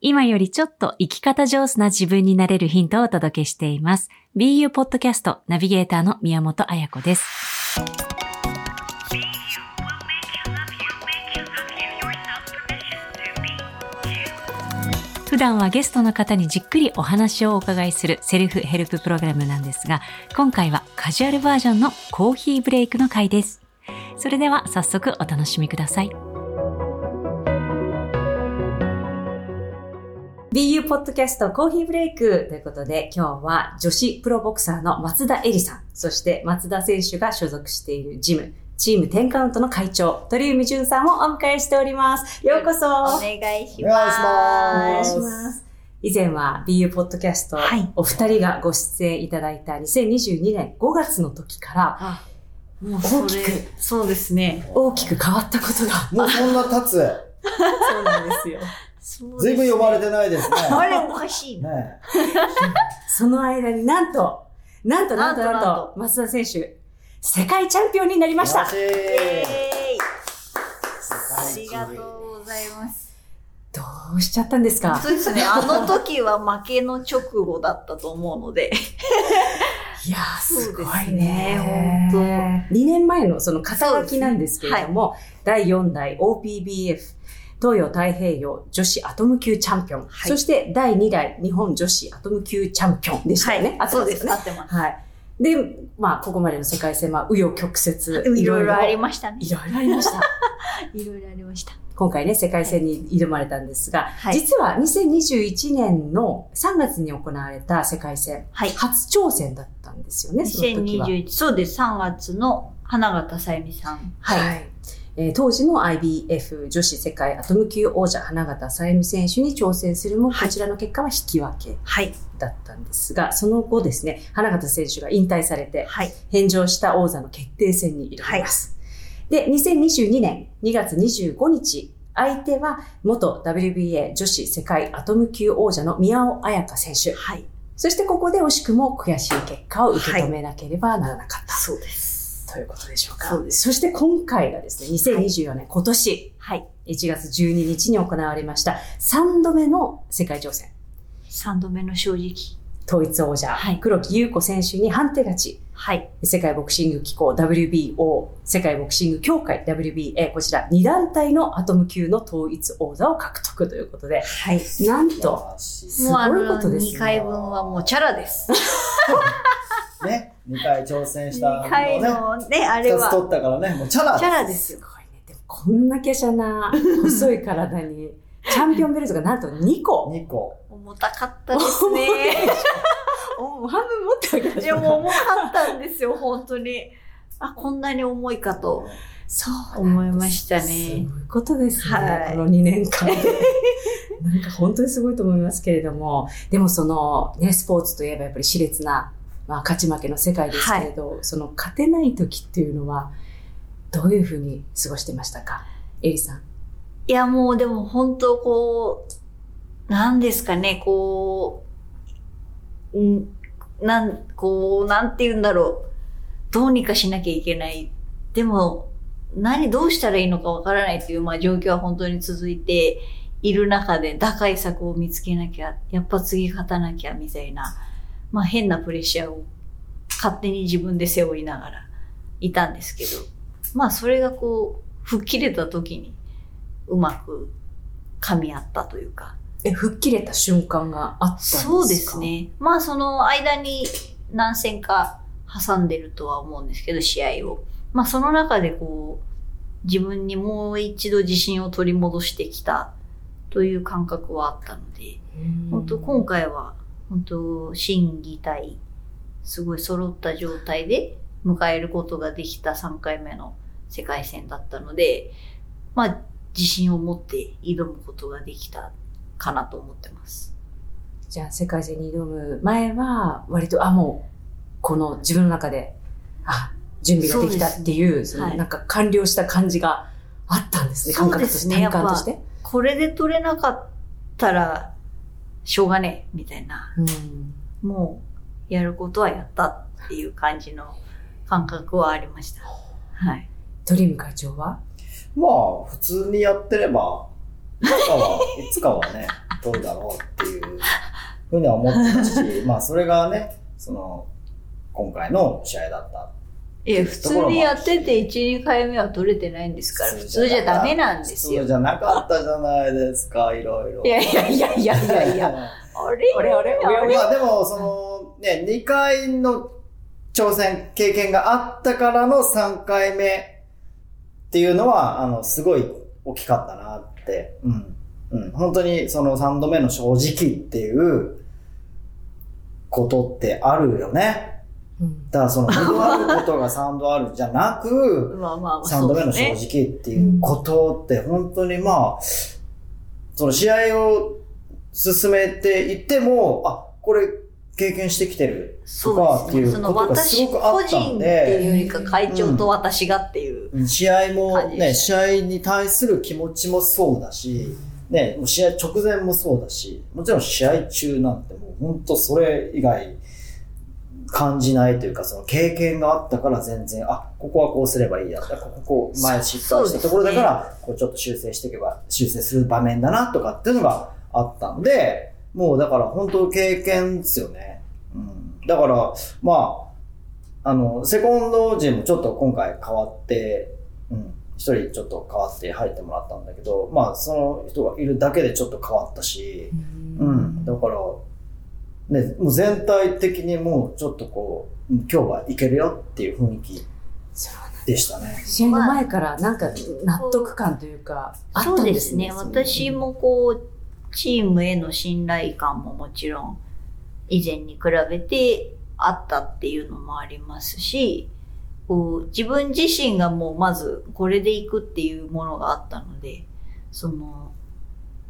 今よりちょっと生き方上手な自分になれるヒントをお届けしています。BU ポッドキャストナビゲーターの宮本彩子です。普段はゲストの方にじっくりお話をお伺いするセルフヘルププログラムなんですが、今回はカジュアルバージョンのコーヒーブレイクの回です。それでは早速お楽しみください。BU ポッドキャストコーヒーブレイクということで今日は女子プロボクサーの松田恵里さん、そして松田選手が所属しているジム、チーム10カウントの会長、鳥海淳さんをお迎えしております。ようこそ。お願いしお願いします。ますます。以前は BU ポッドキャスト、はいお二人がご出演いただいた2022年5月の時からあ、もうそ大きくれ、そうですね。大きく変わったことが。もうそんな経つ。そうなんですよ。ずいぶん呼ばれてないですね。あれおかしいな。ね その間になんと、なんとなんとなんとなんと、松田選手、世界チャンピオンになりました。ありがとうございます。どうしちゃったんですか？そうですね。あの時は負けの直後だったと思うので。いやー、すごいねね。本当。2年前のその肩書きなんですけれども、第4代 OPBF 東洋太平洋女子アトム級チャンピオン、はいそして第2代日本女子アトム級チャンピオンでしたよね。そうです。ね合ってます。はい。で、まあ、ここまでの世界戦は、紆余曲折、いろいろありましたね。いろいろありました。いろいろありました。今回ね、世界戦に挑まれたんですが、はい実は2021年の3月に行われた世界戦、はい。初挑戦だったんですよね、その時は。2021、そうです。3月の花形さゆみさん。はい。えー当時の IBF 女子世界アトム級王者花形さゆみ選手に挑戦するも、はいこちらの結果は引き分けはい。だったんですが、その後ですね、花形選手が引退されて、はい。返上した王座の決定戦に挑みます。で、2022年2月25日、相手は元 WBA 女子世界アトム級王者の宮尾彩香選手。はい。そしてここで惜しくも悔しい結果を受け止めなければならなかった。そうです。ということでしょうか？そうですそして今回がですね、2024年、今年はい。1月12日に行われました3度目の世界挑戦。3度目の正直。統一王者、はい黒木優子選手に判定勝ち。はい。世界ボクシング機構 WBO、世界ボクシング協会 WBA、こちら2団体のアトム級の統一王座を獲得ということで、はい。なんと、素すごいことですね2回分はもうチャラです。ね。2回挑戦したの2回ね。のね、あれ2つは、取ったからね、もうチャラチャラですよ。すごいね。でもこんな華奢な 細い体に、チャンピオンベルトがなんと2個。2個。重たかったですね。おもう半分持ってあげまいや、もう重かったんですよ、本当に。あ、こんなに重いかとそう思いましたそういね。うことですね。はいこの2年間で。なんか本当にすごいと思いますけれども、でもそのね、スポーツといえばやっぱり熾烈な、まあ、勝ち負けの世界ですけれど、その勝てない時っていうのは、どういうふうに過ごしてましたか？エリさん。いや、もうでも本当こう、なんですかね、こう、んなん、こう、なんて言うんだろう。どうにかしなきゃいけない。でも、何、どうしたらいいのかわからないっていう、まあ状況は本当に続いている中で、打開策を見つけなきゃ、やっぱ次勝たなきゃ、みたいな、まあ変なプレッシャーを勝手に自分で背負いながらいたんですけど、まあそれがこう、吹っ切れた時に、うまく噛み合ったというか。え、吹っ切れた瞬間があったんですか？そうです。ね。まあその間に何戦か挟んでるとは思うんですけど、試合を。まあその中でこう、自分にもう一度自信を取り戻してきたという感覚はあったので、本当今回は、本当心技体、すごい揃った状態で迎えることができた3回目の世界戦だったので、まあ自信を持って挑むことができたかなと思ってます。じゃあ世界戦に挑む前は、割と、あ、もう、この自分の中で、あ、準備ができたっていう、そのはいなんか完了した感じがあったんですね、そう感覚として、体感として。これで取れなかったら、しょうがねえ、みたいな。うんもう、やることはやったっていう感じの感覚はありました。はい。ドリーム会長は？まあ、普通にやってれば、いつかは、いつかはね、取るだろうっていうふうには思ってたし、まあそれがね、その、今回の試合だった。いや、普通にやってて1、2回目は取れてないんですから、普通じゃダメなんですよ。普通じゃなかったじゃないですか、いろいろ。いやいやいやいやいやいや。あれ？あれあれ？あれ？まあでも、その、ね、2回の挑戦、経験があったからの3回目っていうのは、あの、すごい大きかったなって。うん。うん。本当にその3度目の正直っていうことってあるよね。うん。だからその2度あることが3度あるじゃなく、まあまあまあ、3度目の正直っていうことって本当にまあ、その試合を進めていっても、あ、これ経験してきてるとかっていうことがす私ごくあった個人っんていうで、よりか会長と私がっていう。うん。試合もね、試合に対する気持ちもそうだし、ね、試合直前もそうだし、もちろん試合中なんてもう本当それ以外感じないというか、その経験があったから全然、あ、ここはこうすればいいやった。こここう前失敗したところだから、こうちょっと修正していけば、修正する場面だなとかっていうのがあったんで、もうだから本当経験ですよね。うん。だから、まあ、あの、セコンド陣もちょっと今回変わって、うん。一人ちょっと変わって入ってもらったんだけど、まあその人がいるだけでちょっと変わったし、うん。だから、ね、もう全体的にもうちょっとこう、うん今日はいけるよっていう雰囲気でしたね。試合の前からなんか納得感というか、あったそんでうです。ね。私もこう、チームへの信頼感ももちろん以前に比べてあったっていうのもありますし、こう自分自身がもうまずこれでいくっていうものがあったので、その、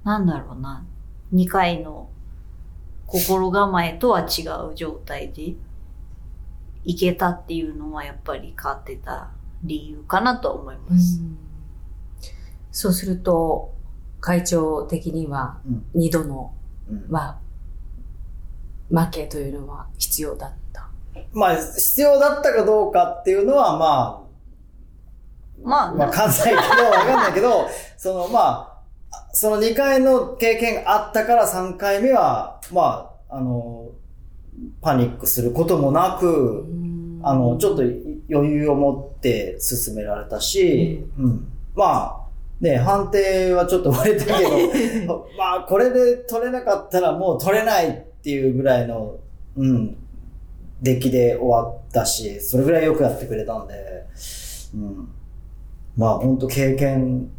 なんだろうな、2回の心構えとは違う状態でいけたっていうのはやっぱり変わってた理由かなと思います。うんそうすると、会長的にはうん2度の、うんまあ、負けというのは必要だった。まあ、必要だったかどうかっていうのは、ままあ、あ、わかど、わかんないけど、その、まあ、その2回の経験があったから3回目は、まあ、あの、パニックすることもなく、あの、ちょっと余裕を持って進められたし、うん。まあ、ね、判定はちょっと割れたけど、まあ、これで取れなかったらもう取れないっていうぐらいの、うん、出来で終わったし、それぐらいよくやってくれたんで、うん。まあ、本当経験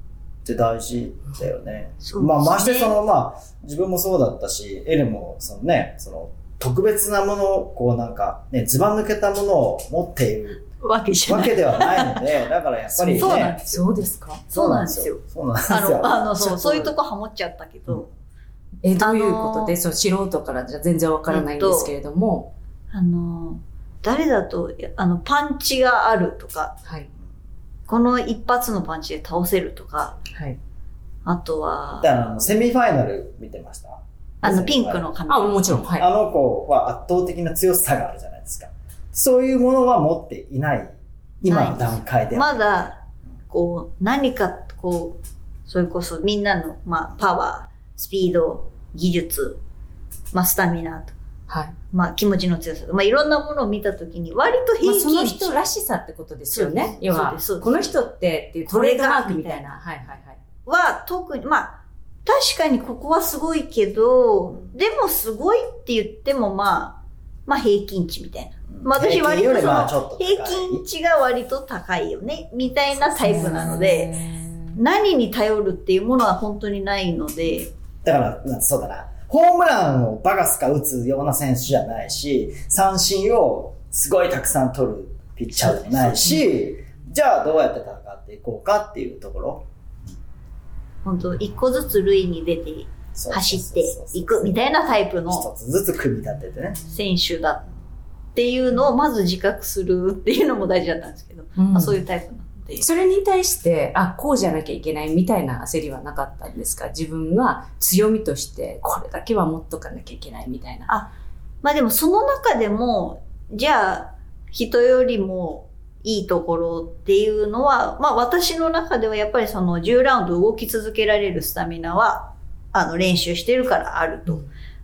って大事だよね。ねまあ、ましてその、まあ、自分もそうだったし、エレも、そのね、その、特別なものを、こうなんか、ね、ずば抜けたものを持っているわけじゃない。わけではないので、だからやっぱりね。そうなんですそうですか？そうなんですよ。そうなんですあよ。の、あの、そう、そういうとこハモっちゃったけど、え、どういうことで、あのーそう、素人からじゃ全然わからないんですけれども、あの、誰だと、あの、パンチがあるとか、はい。この一発のパンチで倒せるとか、はい。あとは、だからあの、セミファイナル見てました？あの、ピンクの髪。あ、もちろん、はい。あの子は圧倒的な強さがあるじゃないですか。そういうものは持っていない。今の段階では。まだ、こう、何か、こう、それこそみんなの、まあ、パワー、スピード、技術、まあ、スタミナと、はい。まあ、気持ちの強さと、まあ、いろんなものを見たときに、割とまあ、平その均人らしさってことですよね。要はこの人ってっていうトレードマークみたいな。はいはいはい。は特に、まあ、確かにここはすごいけど、でもすごいって言ってもまあ、まあ平均値みたいな。うんまあ私割と平均値が割と高いよね、みたいなタイプなので、へ何に頼るっていうものは本当にないので、だから、なそうだな。ホームランをバカスカ打つような選手じゃないし、三振をすごいたくさん取るピッチャーでもないし、じゃあどうやって戦っていこうかっていうところ。本当一個ずつ塁に出て走っていくみたいなタイプの一つずつ組み立ててね。選手だっていうのをまず自覚するっていうのも大事だったんですけど、うんまあ、そういうタイプなので。それに対して、あ、こうじゃなきゃいけないみたいな焦りはなかったんですか？自分が強みとして、これだけは持っとかなきゃいけないみたいな。まあでもその中でも、じゃあ、人よりもいいところっていうのは、まあ私の中ではやっぱりその10ラウンド動き続けられるスタミナは、あの練習してるからあると。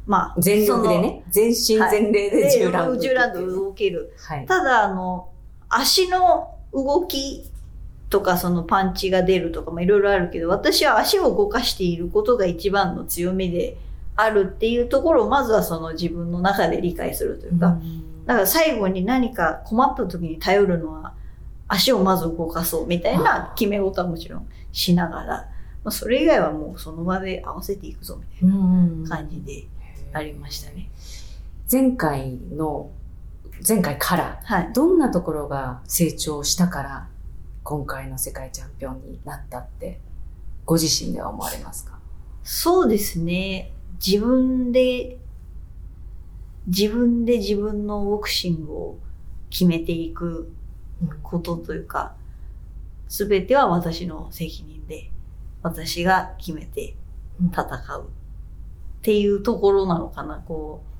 まあ、全力でね、全身全霊で10ラウンド。10ラウンド動ける。はい。ただ、あの、足の動きとか、そのパンチが出るとかもいろいろあるけど、私は足を動かしていることが一番の強みであるっていうところを、まずはその自分の中で理解するというか、だから最後に何か困った時に頼るのは、足をまず動かそうみたいな決め事はもちろんしながら、まあ、それ以外はもうその場で合わせていくぞみたいうんな感じでありましたね。前回の、前回から、はい。どんなところが成長したから、今回の世界チャンピオンになったって、ご自身では思われますか？そうですね。自分で、自分で自分のボクシングを決めていくことというか、すべては私の責任で、私が決めて戦うっていうところなのかな、こえ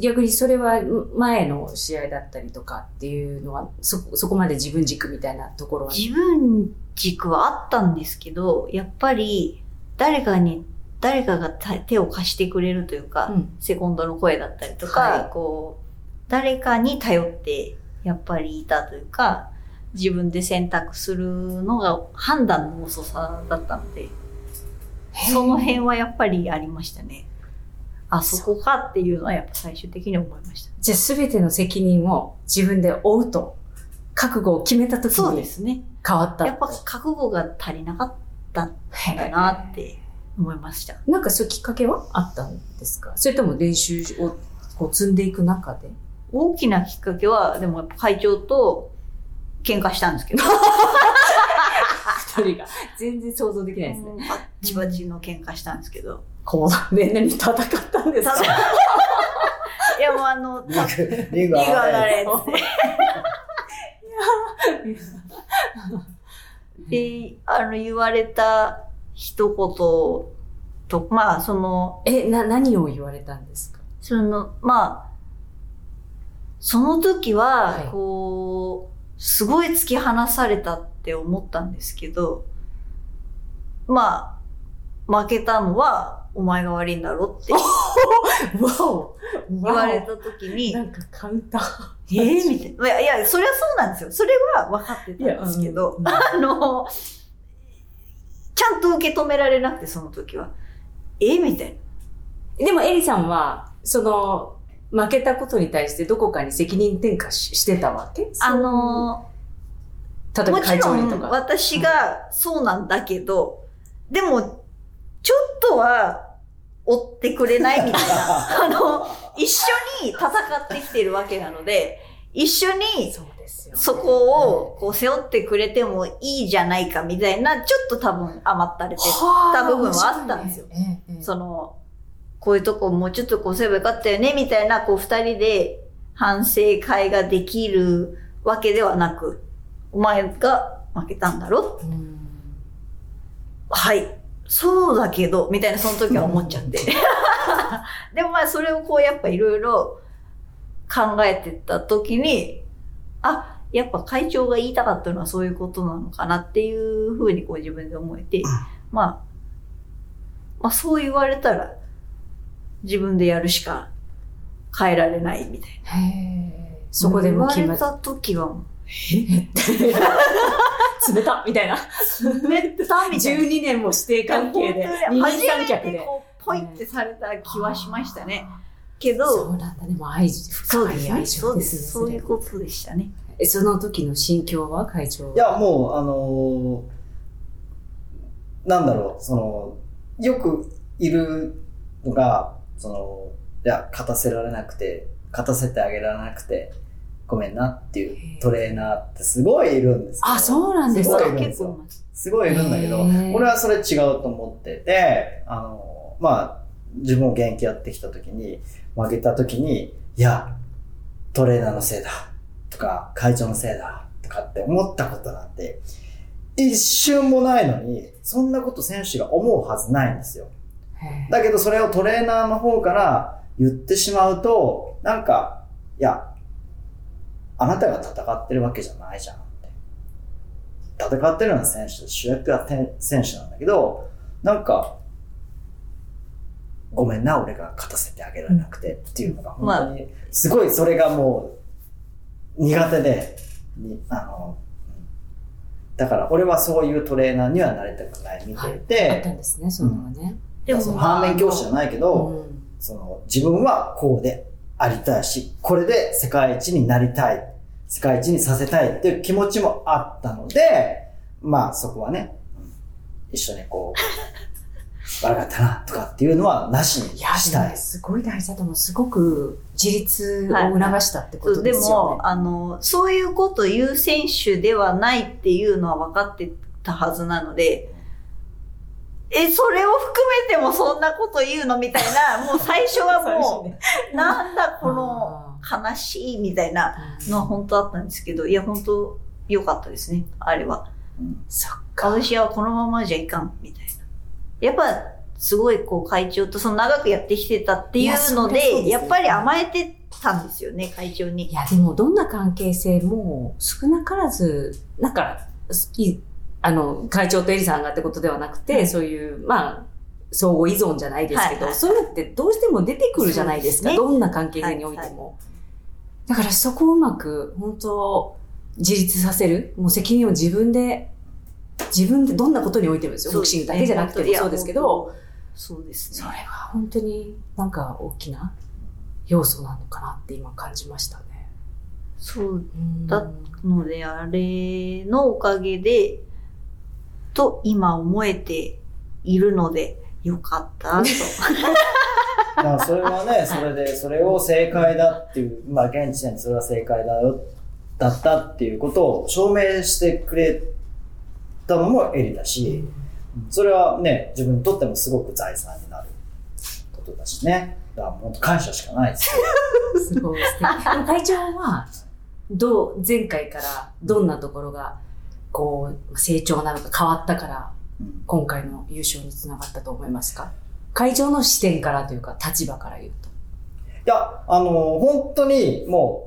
逆にそれは前の試合だったりとかっていうのは、そ、そこまで自分軸みたいなところう。は。自分軸はあったんですけど、やっぱり誰かに、誰かが手を貸してくれるというか、うんセコンドの声だったりとか、はいこう、誰かに頼って、やっぱりいたというか、自分で選択するのが判断の遅さだったので、その辺はやっぱりありましたね。あ、そこかっていうのはやっぱ最終的に思いました。じゃあ全ての責任を自分で負うと、覚悟を決めた時にすね。変わった。やっぱ覚悟が足りなかったんだなって思いました。なんかそういうきっかけはあったんですか？それとも練習をこう積んでいく中で？大きなきっかけは、でもやっぱ会長と喧嘩したんですけど、二人が。全然想像できないですね。バッチバチの喧嘩したんですけど、こう、ね、何戦ったんですか？いやもうあの、リーグ上がれ。で、あの、言われた一言と、まあ、その、え、な、何を言われたんですか？その、まあ、その時ははい、こう、すごい突き放されたって思ったんですけど、まあ、負けたのはお前が悪いんだろって わお 言われた時に、なんかカウンター。えー、みたいな。いや、いや、それはそうなんですよ。それは分かってたんですけど、うんあの、ちゃんと受け止められなくて、その時は。えー？みたいな。でもエリさんは、その、負けたことに対してどこかに責任転嫁ししてたわけ？あの例えばもちろん会長にとか。私がそうなんだけど、でも、ちょっとは追ってくれないみたいな。あの、一緒に戦ってきてるわけなので、一緒にそこをこう背負ってくれてもいいじゃないかみたいな、ちょっと多分甘ったれてはた部分はあったんですよ。ええええその、こういうとこもうちょっとこうすればよかったよね、みたいな、こう二人で反省会ができるわけではなく、お前が負けたんだろ？うんはい。そうだけど、みたいなその時は思っちゃって。でもまあそれをこうやっぱいろいろ考えてった時に、あ、やっぱ会長が言いたかったのはそういうことなのかなっていうふうにこう自分で思えて、まあ、まあそう言われたら自分でやるしか変えられないみたいな。へえそこでもう決まった。時はも 冷たみたいな。う、めったみたいな。12年も指定関係で、二初人三め脚で。ポイってされた気はしましたね。けど、そうなんだね。もう愛、深い愛。情ですね。そういうれことでしたね。えその時の心境は会長いや、もう、あのーなんだろう、その、よくいるのが、その、いや、勝たせられなくて、勝たせてあげられなくて、ごめんなっていうトレーナーってすごいいるんですよあ、そうなんですかすごい。いるんですよ結構います。すごいいるんだけど俺はそれ違うと思ってて、あの、まあ、自分も現役やってきた時に、負けた時に、いや、トレーナーのせいだ、とか、会長のせいだ、とかって思ったことなんて、一瞬もないのに、そんなこと選手が思うはずないんですよ。だけどそれをトレーナーの方から言ってしまうと、なんか、いや、あなたが戦ってるわけじゃないじゃんって。戦ってるのは選手、主役は選手なんだけど、なんか、ごめんな、俺が勝たせてあげられなくてっていうのが、本当に、すごいそれがもう、苦手で、にあの、だから俺はそういうトレーナーにはなりたくない見てて、はい、あったんですね、そういうのがね。でも、反面教師じゃないけど、うん、その自分はこうでありたいし、これで世界一になりたい、世界一にさせたいっていう気持ちもあったので、まあそこはね、一緒にこう、悪かったなとかっていうのはなしにしたい。いや、すごい大事だと思う。すごく自立を促したってことですよね。はい、でも、あの、そういうこと言う選手ではないっていうのは分かってたはずなので、え、それを含めてもそんなこと言うのみたいな、もう最初はもう、ね、なんだこの悲しいみたいなのは本当あったんですけど、いや、本当良かったですね、あれは。うん、そっか。私はこのままじゃいかん、みたいな。やっぱ、すごいこう会長とその長くやってきてたっていうので、やでね、やっぱり甘えてたんですよね、会長に。いや、でもどんな関係性も少なからず、なんか、あの、会長とエリさんがってことではなくて、うん、そういう、まあ、相互依存じゃないですけど、はいはい、そういうのってどうしても出てくるじゃないですか。すね、どんな関係性においても。はいはい、だからそこをうまく、本当自立させる。もう責任を自分で自分でどんなことにおいてもですよ。ボクシングだけじゃなくてもそうですけど、そうですね。それは本当になんか大きな要素なのかなって今感じましたね。そうだので、あれのおかげで、と今思えているので、よかったと。まあそれはね、それで、それを正解だっていう、まあ現時点でそれは正解だよ、だったっていうことを証明してくれたのもエリだし、それはね、自分にとってもすごく財産になることだしね。だから本当感謝しかないですすごい素敵。会長は、どう、前回からどんなところが、こう、成長なのか変わったから、今回の優勝につながったと思いますか？会長の視点からというか、立場から言うと。いや、あの、本当にも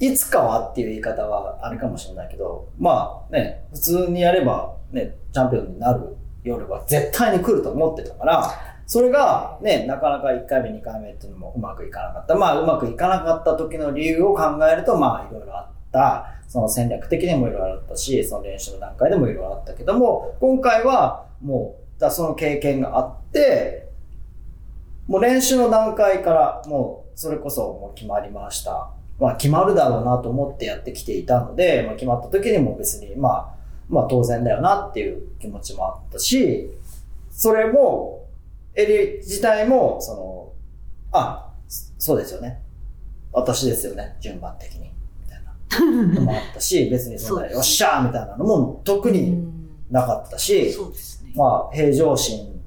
う、いつかはっていう言い方はあるかもしれないけど、まあね、普通にやればね、チャンピオンになる夜は絶対に来ると思ってたから、それがね、なかなか1回目、2回目っていうのもうまくいかなかった。まあ、うまくいかなかった時の理由を考えると、まあ、いろいろあった。その戦略的にもいろいろあったし、その練習の段階でもいろいろあったけども、今回はもうう、だその経験があって、もう練習の段階からもう、それこそもう決まりました。まあ決まるだろうなと思ってやってきていたので、まあ決まった時にも別に、まあ、まあ当然だよなっていう気持ちもあったし、それも、エリ自体も、その、あ、そうですよね。私ですよね、順番的に。みたいな のもあったし、別にそんな、よっしゃーみたいなのも特になかったし、そうですね。まあ平常心、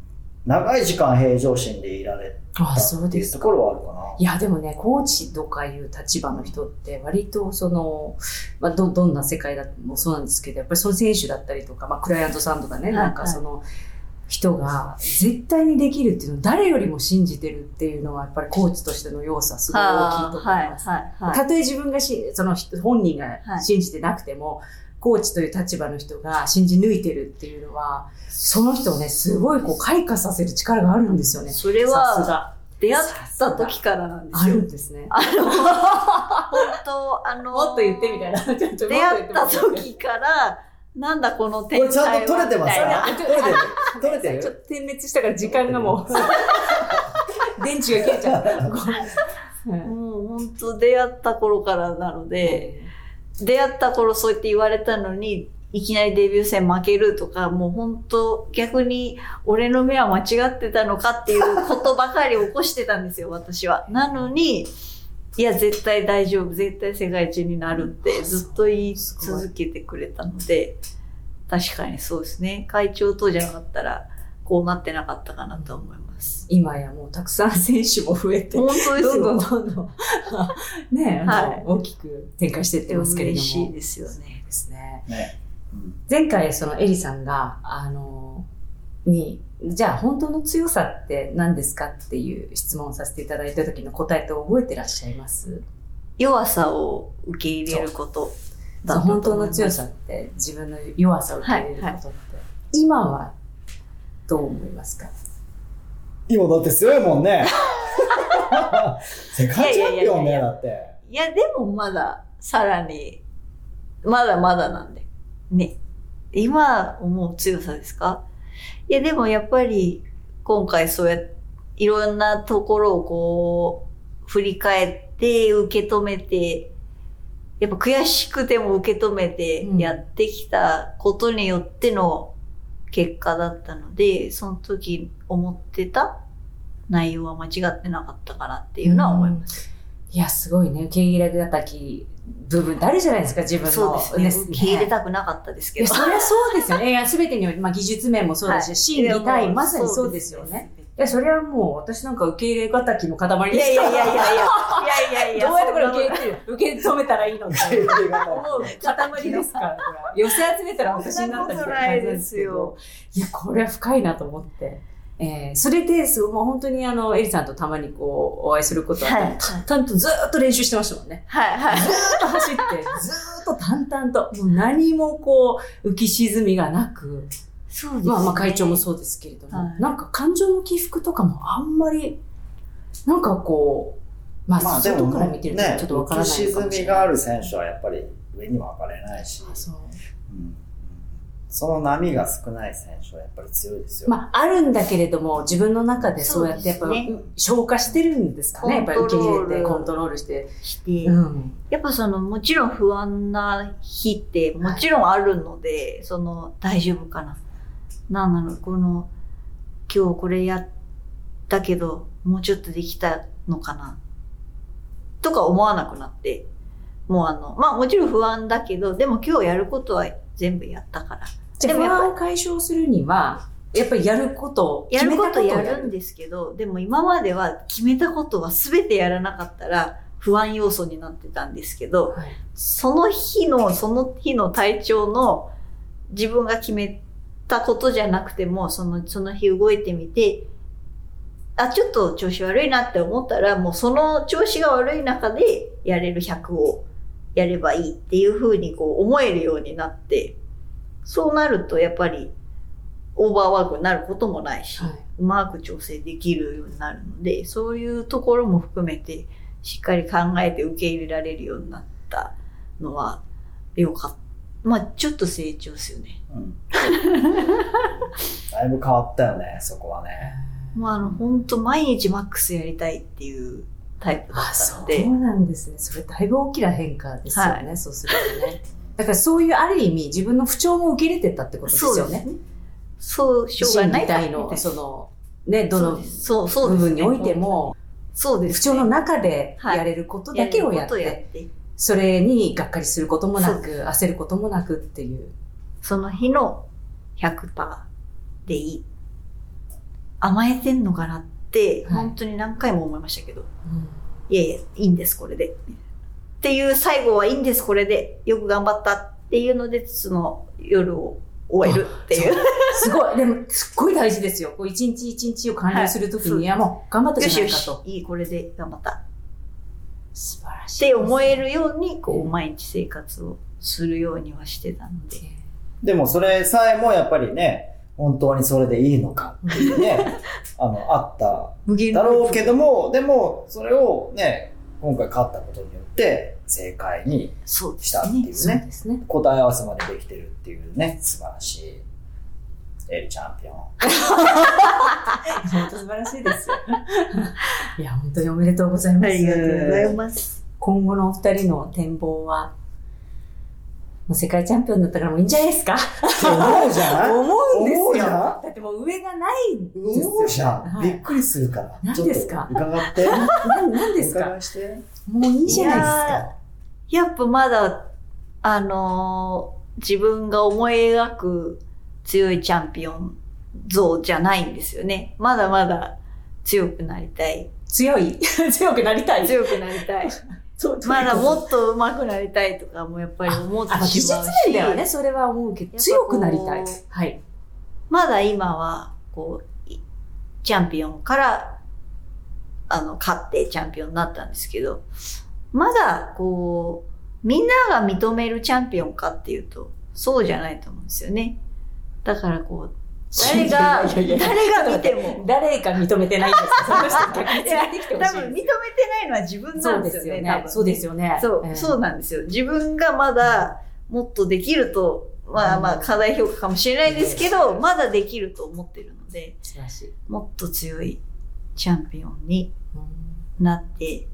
長い時間平常心でいられたっていうところはあるかな。いや、でもね、コーチとかいう立場の人って割とその、まあ、ど、どんな世界だもそうなんですけど、やっぱりその選手だったりとか、まあ、クライアントさんとかね、なんかその、人が絶対にできるっていうのを誰よりも信じてるっていうのはやっぱりコーチとしての要素はすごい大きいと思います。たとえ自分がし、その本人が信じてなくても、コーチという立場の人が信じ抜いてるっていうのは、その人をね、すごいこう開花させる力があるんですよね。それは、出会った時からなんですよ。あるんですね。あの、本当あの、もっと言ってみたいな。出会った時から、なんだこの天才は。ちゃんと取れてますか取れてる取れてるちょっと点滅したから時間がもう、電池が切れちゃう。もう本当出会った頃からなので、出会った頃そう言って言われたのに、いきなりデビュー戦負けるとか、もう本当逆に俺の目は間違ってたのかっていうことばかり起こしてたんですよ、私は。なのに、いや、絶対大丈夫、絶対世界一になるってずっと言い続けてくれたので、確かにそうですね。会長とじゃなかったら、こうなってなかったかなと思います。今やもうたくさん選手も増えて、本当ですよ。どんどんどんどん。ね、はい、大きく展開していってますけれども。嬉しいですよね。ですね。ね。前回そのエリさんが、あの、に、じゃあ本当の強さって何ですかっていう質問をさせていただいた時の答えって覚えてらっしゃいます？弱さを受け入れることだと本当の強さって自分の弱さを受け入れることって、今はどう思いますか？今だって強いもんね。世界チャンピオンね、だって。いや、でもまだ、さらに、まだまだなんで。ね。今思う強さですか？いや、でもやっぱり、今回そうやって、いろんなところをこう、振り返って、受け止めて、やっぱ悔しくても受け止めてうんやってきたことによっての結果だったので、その時思ってた内容は間違ってなかったかなっていうのは思います。いや、すごいね。受け入れがたき部分ってあるじゃないですか、自分の。そうですね。受け入れねたくなかったですいや、けど。そりゃそうですよね。いや、すべてにまあ、技術面もそうだし、はい心理対、まさにそうですよね。。いや、それはもう、私なんか受け入れがたきの塊いですいやいやいやいや いやいやいや。どうやってこれ受け入れる？受け止めたらいいの？ってい思う塊ですから。寄せ集めたら私になったみたいな感じですけど。いや、これは深いなと思って。えー、それですごい、もう本当にあの、エリさんとたまにこう、お会いすることはあって、はい淡々とずーっと練習してましたもんね。はいはい。ずーっと走って、ずーっと淡々と、もう何もこう、浮き沈みがなく、そうですね。まあまあ会長もそうですけれども、はいなんか感情の起伏とかもあんまり、なんかこう、まあ、外から見てるとね、ちょっとわからない浮きのかもしれない。沈みがある選手はやっぱり上には上がれないし、あそううんその波が少ない選手はやっぱり強いですよ。まあ、あるんだけれども、自分の中でそうやってやっぱ、ね消化してるんですかね。やっぱり受け入れて、ココンントロールして。して、うん。やっぱその、もちろん不安な日ってもちろんあるので、その、大丈夫かな。なんなの、この、今日これやったけど、もうちょっとできたのかな。とか思わなくなって、もうあの、まあもちろん不安だけど、でも今日やることは全部やったから。でもやっぱ安を解消するには、やっぱりやることを、やることやるんですけど、でも今までは決めたことは全てやらなかったら不安要素になってたんですけど、はいその日の、その日の体調の自分が決めたことじゃなくても、その、その日動いてみて、あ、ちょっと調子悪いなって思ったら、もうその調子が悪い中でやれる100をやればいいっていうふうにこう思えるようになって、そうなるとやっぱりオーバーワークになることもないし、はいうまく調整できるようになるので、そういうところも含めて、しっかり考えて受け入れられるようになったのは、よかった。まあ、ちょっと成長ですよね。うんだいぶ変わったよね、そこはね。もうあの、本当毎日マックスやりたいっていうタイプだあ、ったそうので、なんですね。それだいぶ大きな変化ですよね、そうするとね。だからそういうある意味自分の不調も受け入れてったってことですよね。そうですね。そう、しょうがない心理体の、その、ね、どのそうそう部分においても、そうです、不調の中でやれることだけをやっることやて、って、それにがっかりすることもなく、焦ることもなくっていう。その日の100%でいい。甘えてんのかなって、はい本当に何回も思いましたけど、うんいやいや、いいんです、これで。っていう最後はいいんです、これで。よく頑張ったっていうので、その夜を終えるっていう。すごい、でも、すっごい大事ですよ。こう一日一日を完了するときに、はいいや、もう頑張ったよしよしじゃないかと。、いい、これで頑張った。っ素晴らしい。て思えるように、こう、毎日生活をするようにはしてたので。でもそれさえもやっぱりね、本当にそれでいいのかっていうね、あの、あっただろうけども、でも、それをね、今回勝ったことによって、正解にそうですしたっていうね、ですね。答え合わせまでできてるっていうね、素晴らしい、エルチャンピオン。本当素晴らしいですよ。いや、本当におめでとうございます。ありがとうございます。今後のお二人の展望は、もう世界チャンピオンだったからもういいんじゃないですか？思うじゃん思うんですよ。思うじゃんだってもう上がないんですよ。思うじゃん、はいびっくりするから。何ですか？伺って。な何ですおか伺いして。もういいじゃないですか。やっぱまだ、あのー自分が思い描く強いチャンピオン像じゃないんですよね。まだまだ強くなりたい。強い？強くなりたい？強くなりたい。そうまだもっっと上手くなりたいとかもやっぱり思ってしまうし。面ではね、それは思うけど、強くなりたい。はい。まだ今は、こう、いチャンピオンから、あの、勝ってチャンピオンになったんですけど、まだこう、みんなが認めるチャンピオンかっていうと、そうじゃないと思うんですよね。だからこう、誰が、誰が見ても。誰が認めてないんですか？その人逆にてきてほしい多分認めてないのは自分なんですよね。そうですよね。そう、ええそうなんですよ。自分がまだもっとできると、まあまあ課題評価かもしれないですけど、まだできると思ってるので。もっと強いチャンピオンにうんなって、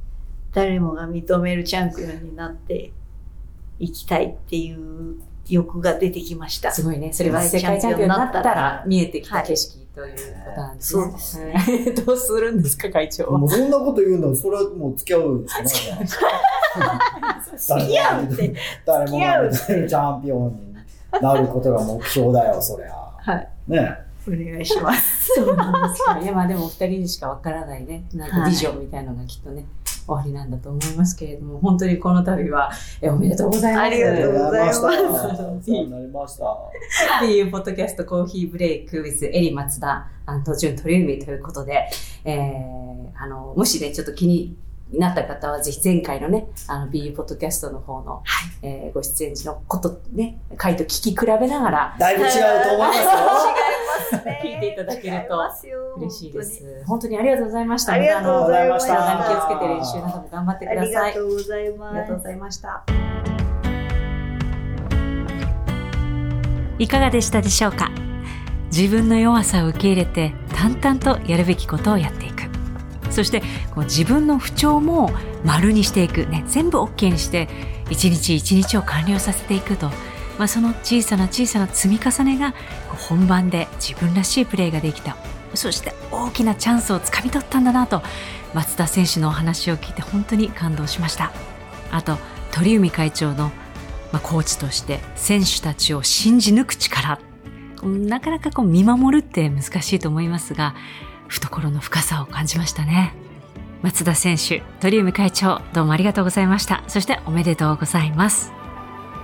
誰もが認めるチャンピオンになっていきたいっていう欲が出てきました。すごいね。それは世界チャンピオンになったら見えてきた景色ということなんですね。そうですね。どうするんですか、会長は。もうそんなこと言うんだら、それはもう付き合うしかない。付き合うって。誰も付き合うがチャンピオンになることが目標だよ、そりゃ。はい。ねお願いします。そうなんですか。いや、まあでもお二人にしかわからないね、なんかビジョンみたいのがきっとね、終わりなんだと思いますけれども、本当にこの度は、えおめでとうございます。ありがとうございますなりました。っていうポッドキャストコーヒーブレイク with エリ松田ジュン鳥海ということで、えー、あの、もしね、ちょっと気になった方はぜひ前回のね、あの BU ポッドキャストの方の、えーご出演時のことね、回と聞き比べながらだいぶ違うと思いますよ。聞いていただけると嬉しいです。本当にありがとうございました。ありがとうございました体に気をつけて練習なども頑張ってくだありがさい。とうございありがとうごます。ざいました。いかがでしたでしょうか？自分の弱さを受け入れて淡々とやるべきことをやっていくそしてこう自分の不調も丸にしていく、ね、全部 OK にして一日一日を完了させていくと、まあ、その小さな小さな積み重ねが本番で自分らしいプレーができた。そして大きなチャンスをつかみ取ったんだなと松田選手のお話を聞いて本当に感動しました。あと鳥海会長のまあ、コーチとして選手たちを信じ抜く力。なかなかこう見守るって難しいと思いますが懐の深さを感じましたね。松田選手鳥海会長どうもありがとうございました。そしておめでとうございます。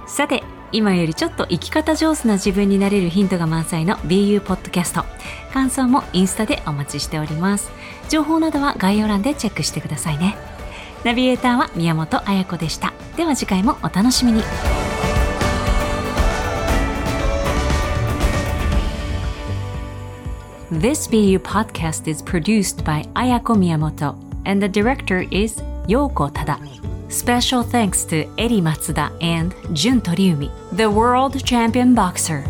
さて今よりちょっと生き方上手な自分になれるヒントが満載の BU ポッドキャスト。感想もインスタでお待ちしております。情報などは概要欄でチェックしてくださいね。ナビゲーターは宮本彩子でした。では次回もお楽しみに。This BU podcast is produced by Ayako Miyamoto and the director is Yoko Tada. Special thanks to Eri Matsuda and Jun Toriumi, the world champion boxer.